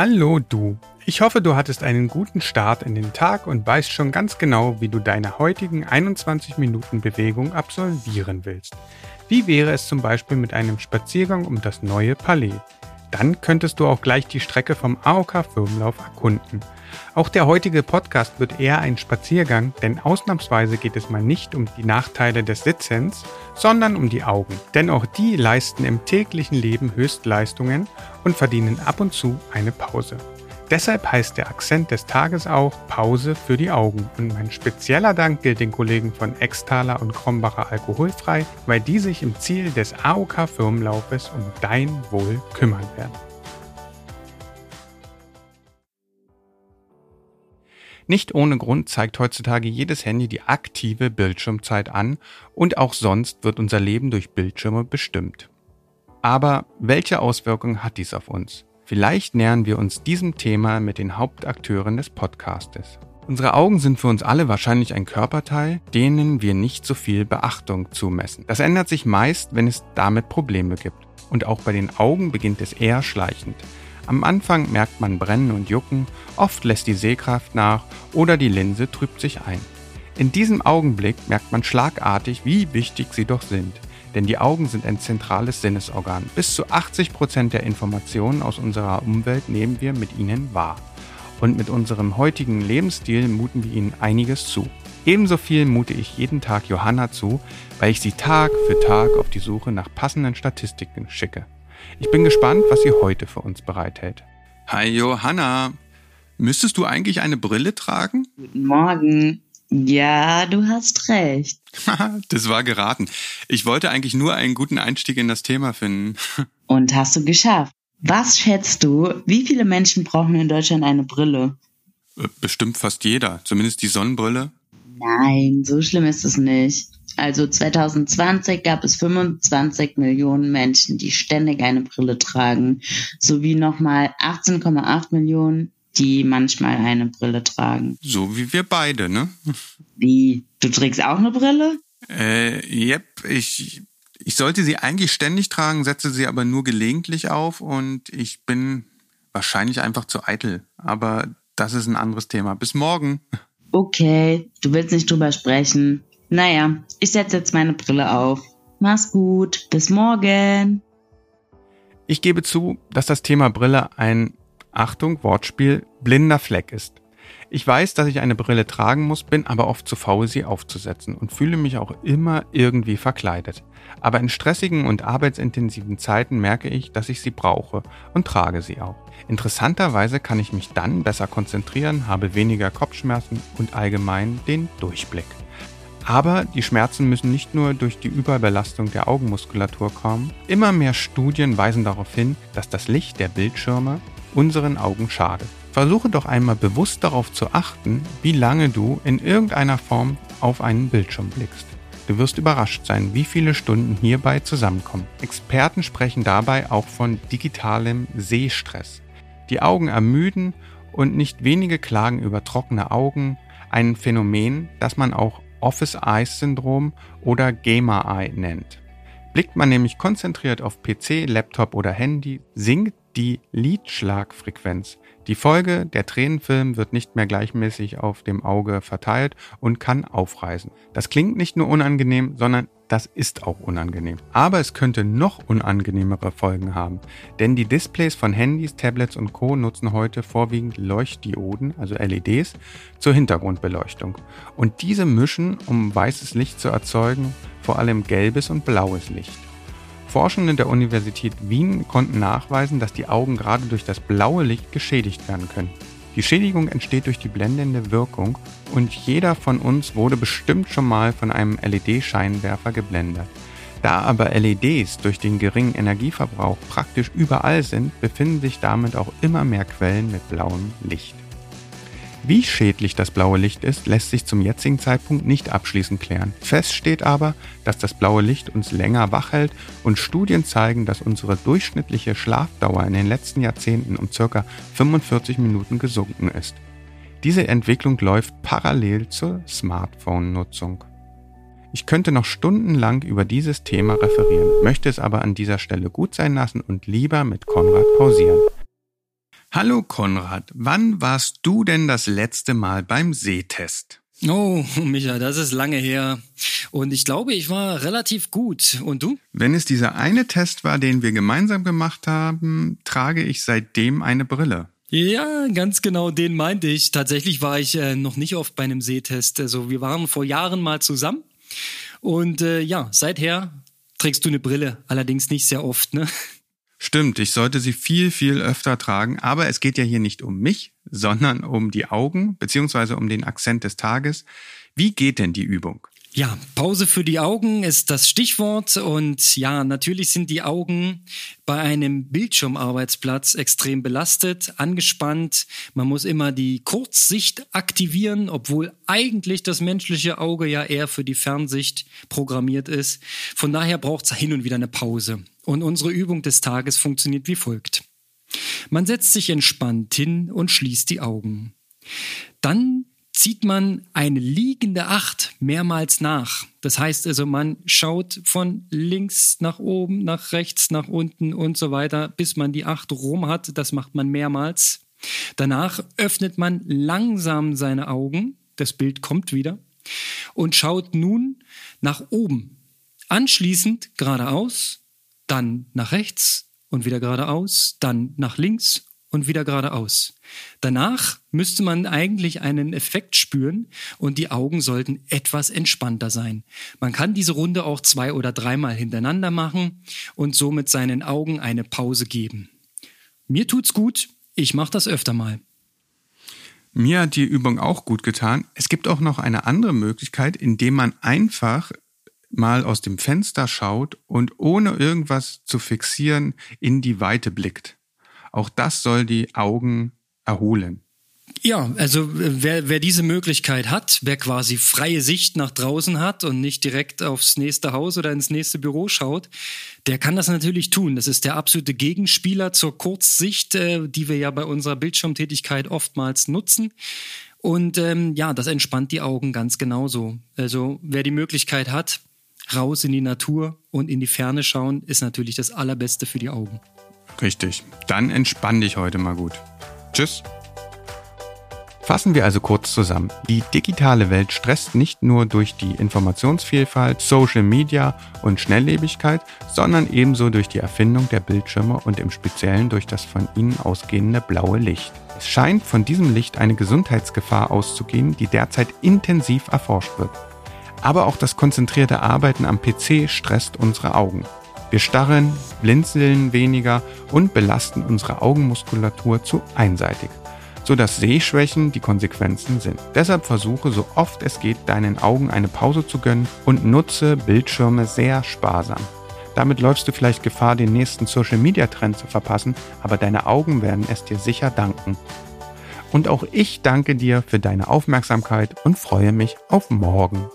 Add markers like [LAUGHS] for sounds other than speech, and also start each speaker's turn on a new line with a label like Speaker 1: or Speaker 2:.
Speaker 1: Hallo du. Ich hoffe, du hattest einen guten Start in den Tag und weißt schon ganz genau, wie du deine heutigen 21 Minuten Bewegung absolvieren willst. Wie wäre es zum Beispiel mit einem Spaziergang um das neue Palais? Dann könntest du auch gleich die Strecke vom AOK Firmenlauf erkunden. Auch der heutige Podcast wird eher ein Spaziergang, denn ausnahmsweise geht es mal nicht um die Nachteile des Sitzens, sondern um die Augen. Denn auch die leisten im täglichen Leben Höchstleistungen und verdienen ab und zu eine Pause. Deshalb heißt der Akzent des Tages auch Pause für die Augen. Und mein spezieller Dank gilt den Kollegen von Extaler und Krombacher Alkoholfrei, weil die sich im Ziel des AOK Firmenlaufes um dein Wohl kümmern werden. Nicht ohne Grund zeigt heutzutage jedes Handy die aktive Bildschirmzeit an und auch sonst wird unser Leben durch Bildschirme bestimmt. Aber welche Auswirkungen hat dies auf uns? Vielleicht nähern wir uns diesem Thema mit den Hauptakteuren des Podcastes. Unsere Augen sind für uns alle wahrscheinlich ein Körperteil, denen wir nicht so viel Beachtung zumessen. Das ändert sich meist, wenn es damit Probleme gibt. Und auch bei den Augen beginnt es eher schleichend. Am Anfang merkt man Brennen und Jucken, oft lässt die Sehkraft nach oder die Linse trübt sich ein. In diesem Augenblick merkt man schlagartig, wie wichtig sie doch sind. Denn die Augen sind ein zentrales Sinnesorgan. Bis zu 80 Prozent der Informationen aus unserer Umwelt nehmen wir mit ihnen wahr. Und mit unserem heutigen Lebensstil muten wir ihnen einiges zu. Ebenso viel mute ich jeden Tag Johanna zu, weil ich sie Tag für Tag auf die Suche nach passenden Statistiken schicke. Ich bin gespannt, was sie heute für uns bereithält.
Speaker 2: Hi Johanna, müsstest du eigentlich eine Brille tragen?
Speaker 3: Guten Morgen. Ja, du hast recht. [LAUGHS]
Speaker 2: das war geraten. Ich wollte eigentlich nur einen guten Einstieg in das Thema finden. [LAUGHS]
Speaker 3: Und hast du geschafft. Was schätzt du, wie viele Menschen brauchen in Deutschland eine Brille?
Speaker 2: Äh, bestimmt fast jeder, zumindest die Sonnenbrille.
Speaker 3: Nein, so schlimm ist es nicht. Also 2020 gab es 25 Millionen Menschen, die ständig eine Brille tragen, sowie nochmal 18,8 Millionen, die manchmal eine Brille tragen.
Speaker 2: So wie wir beide, ne?
Speaker 3: Wie? Du trägst auch eine Brille?
Speaker 2: Äh, yep, ich, ich sollte sie eigentlich ständig tragen, setze sie aber nur gelegentlich auf und ich bin wahrscheinlich einfach zu eitel. Aber das ist ein anderes Thema. Bis morgen.
Speaker 3: Okay, du willst nicht drüber sprechen. Naja, ich setze jetzt meine Brille auf. Mach's gut, bis morgen.
Speaker 1: Ich gebe zu, dass das Thema Brille ein, Achtung, Wortspiel, blinder Fleck ist. Ich weiß, dass ich eine Brille tragen muss, bin aber oft zu faul, sie aufzusetzen und fühle mich auch immer irgendwie verkleidet. Aber in stressigen und arbeitsintensiven Zeiten merke ich, dass ich sie brauche und trage sie auch. Interessanterweise kann ich mich dann besser konzentrieren, habe weniger Kopfschmerzen und allgemein den Durchblick. Aber die Schmerzen müssen nicht nur durch die Überbelastung der Augenmuskulatur kommen. Immer mehr Studien weisen darauf hin, dass das Licht der Bildschirme unseren Augen schadet. Versuche doch einmal bewusst darauf zu achten, wie lange du in irgendeiner Form auf einen Bildschirm blickst. Du wirst überrascht sein, wie viele Stunden hierbei zusammenkommen. Experten sprechen dabei auch von digitalem Sehstress. Die Augen ermüden und nicht wenige klagen über trockene Augen, ein Phänomen, das man auch Office Eyes Syndrom oder Gamer Eye nennt. Blickt man nämlich konzentriert auf PC, Laptop oder Handy, sinkt die Lidschlagfrequenz. Die Folge, der Tränenfilm wird nicht mehr gleichmäßig auf dem Auge verteilt und kann aufreißen. Das klingt nicht nur unangenehm, sondern das ist auch unangenehm. Aber es könnte noch unangenehmere Folgen haben. Denn die Displays von Handys, Tablets und Co. nutzen heute vorwiegend Leuchtdioden, also LEDs, zur Hintergrundbeleuchtung. Und diese mischen, um weißes Licht zu erzeugen, vor allem gelbes und blaues Licht. Forschende der Universität Wien konnten nachweisen, dass die Augen gerade durch das blaue Licht geschädigt werden können. Die Schädigung entsteht durch die blendende Wirkung und jeder von uns wurde bestimmt schon mal von einem LED-Scheinwerfer geblendet. Da aber LEDs durch den geringen Energieverbrauch praktisch überall sind, befinden sich damit auch immer mehr Quellen mit blauem Licht. Wie schädlich das blaue Licht ist, lässt sich zum jetzigen Zeitpunkt nicht abschließend klären. Fest steht aber, dass das blaue Licht uns länger wach hält und Studien zeigen, dass unsere durchschnittliche Schlafdauer in den letzten Jahrzehnten um ca. 45 Minuten gesunken ist. Diese Entwicklung läuft parallel zur Smartphone-Nutzung. Ich könnte noch stundenlang über dieses Thema referieren, möchte es aber an dieser Stelle gut sein lassen und lieber mit Konrad pausieren. Hallo Konrad, wann warst du denn das letzte Mal beim Sehtest?
Speaker 4: Oh, [LAUGHS] Micha, das ist lange her. Und ich glaube, ich war relativ gut. Und du?
Speaker 1: Wenn es dieser eine Test war, den wir gemeinsam gemacht haben, trage ich seitdem eine Brille.
Speaker 4: Ja, ganz genau, den meinte ich. Tatsächlich war ich äh, noch nicht oft bei einem Sehtest. Also wir waren vor Jahren mal zusammen. Und äh, ja, seither trägst du eine Brille. Allerdings nicht sehr oft, ne?
Speaker 1: Stimmt, ich sollte sie viel, viel öfter tragen, aber es geht ja hier nicht um mich, sondern um die Augen beziehungsweise um den Akzent des Tages. Wie geht denn die Übung?
Speaker 4: Ja, Pause für die Augen ist das Stichwort und ja, natürlich sind die Augen bei einem Bildschirmarbeitsplatz extrem belastet, angespannt. Man muss immer die Kurzsicht aktivieren, obwohl eigentlich das menschliche Auge ja eher für die Fernsicht programmiert ist. Von daher braucht es hin und wieder eine Pause. Und unsere Übung des Tages funktioniert wie folgt. Man setzt sich entspannt hin und schließt die Augen. Dann zieht man eine liegende Acht mehrmals nach. Das heißt also, man schaut von links nach oben, nach rechts, nach unten und so weiter, bis man die Acht rum hat. Das macht man mehrmals. Danach öffnet man langsam seine Augen. Das Bild kommt wieder. Und schaut nun nach oben. Anschließend geradeaus, dann nach rechts und wieder geradeaus, dann nach links und wieder geradeaus. Danach müsste man eigentlich einen Effekt spüren und die Augen sollten etwas entspannter sein. Man kann diese Runde auch zwei oder dreimal hintereinander machen und somit seinen Augen eine Pause geben. Mir tut's gut, ich mache das öfter mal.
Speaker 1: Mir hat die Übung auch gut getan. Es gibt auch noch eine andere Möglichkeit, indem man einfach mal aus dem Fenster schaut und ohne irgendwas zu fixieren in die Weite blickt. Auch das soll die Augen erholen.
Speaker 4: Ja, also wer, wer diese Möglichkeit hat, wer quasi freie Sicht nach draußen hat und nicht direkt aufs nächste Haus oder ins nächste Büro schaut, der kann das natürlich tun. Das ist der absolute Gegenspieler zur Kurzsicht, äh, die wir ja bei unserer Bildschirmtätigkeit oftmals nutzen. Und ähm, ja, das entspannt die Augen ganz genauso. Also wer die Möglichkeit hat, raus in die Natur und in die Ferne schauen, ist natürlich das Allerbeste für die Augen.
Speaker 1: Richtig. Dann entspann dich heute mal gut. Tschüss. Fassen wir also kurz zusammen. Die digitale Welt stresst nicht nur durch die Informationsvielfalt, Social Media und Schnelllebigkeit, sondern ebenso durch die Erfindung der Bildschirme und im Speziellen durch das von ihnen ausgehende blaue Licht. Es scheint von diesem Licht eine Gesundheitsgefahr auszugehen, die derzeit intensiv erforscht wird. Aber auch das konzentrierte Arbeiten am PC stresst unsere Augen. Wir starren, blinzeln weniger und belasten unsere Augenmuskulatur zu einseitig, sodass Sehschwächen die Konsequenzen sind. Deshalb versuche so oft es geht, deinen Augen eine Pause zu gönnen und nutze Bildschirme sehr sparsam. Damit läufst du vielleicht Gefahr, den nächsten Social-Media-Trend zu verpassen, aber deine Augen werden es dir sicher danken. Und auch ich danke dir für deine Aufmerksamkeit und freue mich auf morgen.